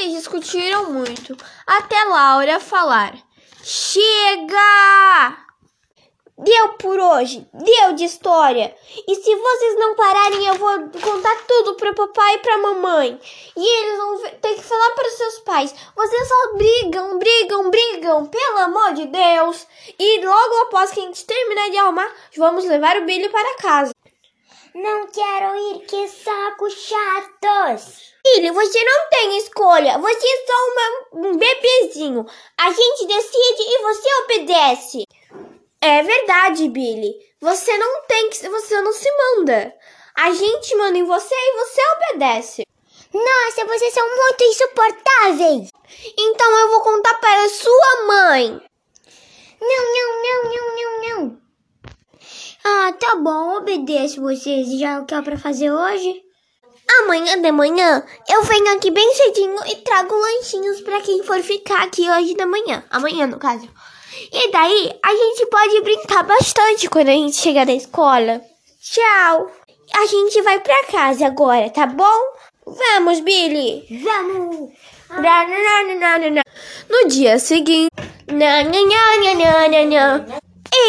eles discutiram muito, até Laura falar: Chega! Deu por hoje, deu de história. E se vocês não pararem, eu vou contar tudo para papai e para mamãe. E eles vão ter que falar para seus pais. Vocês só brigam, brigam, brigam, pelo amor de Deus. E logo após que a gente terminar de arrumar, vamos levar o Billy para casa. Não quero ir, que saco chatos. Billy, você não tem escolha. Você é só uma, um bebezinho. A gente decide e você obedece. É verdade, Billy. Você não tem que. Você não se manda. A gente manda em você e você obedece. Nossa, vocês são muito insuportáveis. Então eu vou contar para sua mãe. Não, não, não, não, não, não. Ah, tá bom, obedeço vocês. Já o que é pra fazer hoje? Amanhã de manhã eu venho aqui bem cedinho e trago lanchinhos para quem for ficar aqui hoje da manhã. Amanhã, no caso. E daí a gente pode brincar bastante quando a gente chegar da escola. Tchau! A gente vai pra casa agora, tá bom? Vamos, Billy! Vamos! No dia seguinte.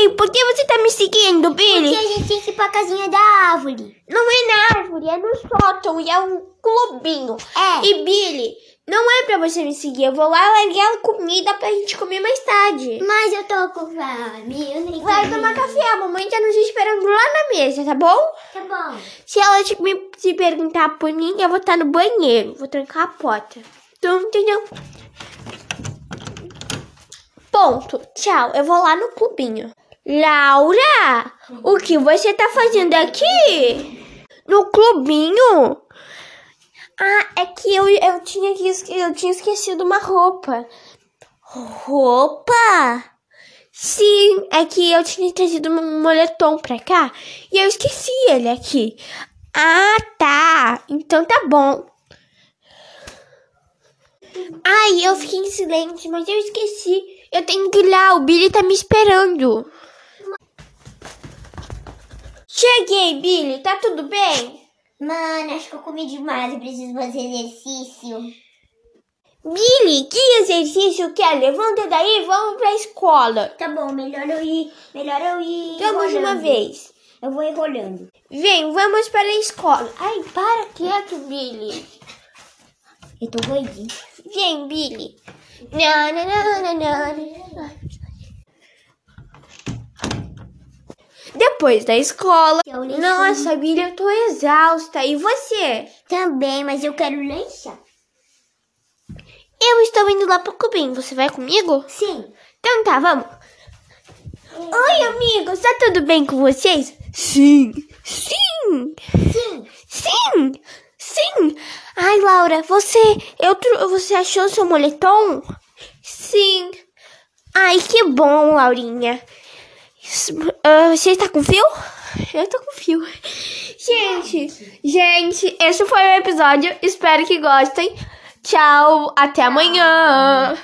Ei, por que você tá me seguindo, Billy? Porque a gente tem que ir pra casinha da árvore. Não é na árvore, é no sótão e é um clubinho. É. E Billy, não é pra você me seguir. Eu vou lá largar a comida pra gente comer mais tarde. Mas eu tô com fome. Eu nem Vai comi. tomar café, a mamãe tá nos esperando lá na mesa, tá bom? Tá bom. Se ela te, me, se perguntar por mim, eu vou estar no banheiro. Vou trancar a porta. Então, entendeu? Ponto. Tchau. Eu vou lá no clubinho. Laura, o que você tá fazendo aqui? No clubinho? Ah, é que eu, eu, tinha, eu tinha esquecido uma roupa. Roupa? Sim, é que eu tinha trazido um moletom pra cá e eu esqueci ele aqui. Ah, tá. Então tá bom. Ai, eu fiquei em silêncio, mas eu esqueci. Eu tenho que ir lá, o Billy tá me esperando. Cheguei, Billy, tá tudo bem? Mano, acho que eu comi demais. Eu preciso fazer exercício. Billy, que exercício que é? Levanta daí e vamos pra escola. Tá bom, melhor eu ir. Melhor eu ir. Vamos de uma vez. Eu vou enrolando. Vem, vamos para a escola. Ai, para quieto, Billy. Eu tô gordinho. Vem, Billy. Na, na, na, na, na, Depois da escola. Que é Nossa, Billy, eu tô exausta. E você? Também, mas eu quero lanchar. Eu estou indo lá pro clubinho. Você vai comigo? Sim. Então tá, vamos. Oi, amigos. Tá tudo bem com vocês? Sim. Sim. Sim. Sim. Sim. Ai, Laura, você, eu, você achou seu moletom? Sim. Ai, que bom, Laurinha. Ah, você está com fio? Eu tô com fio. Gente, gente, esse foi o episódio. Espero que gostem. Tchau, até amanhã.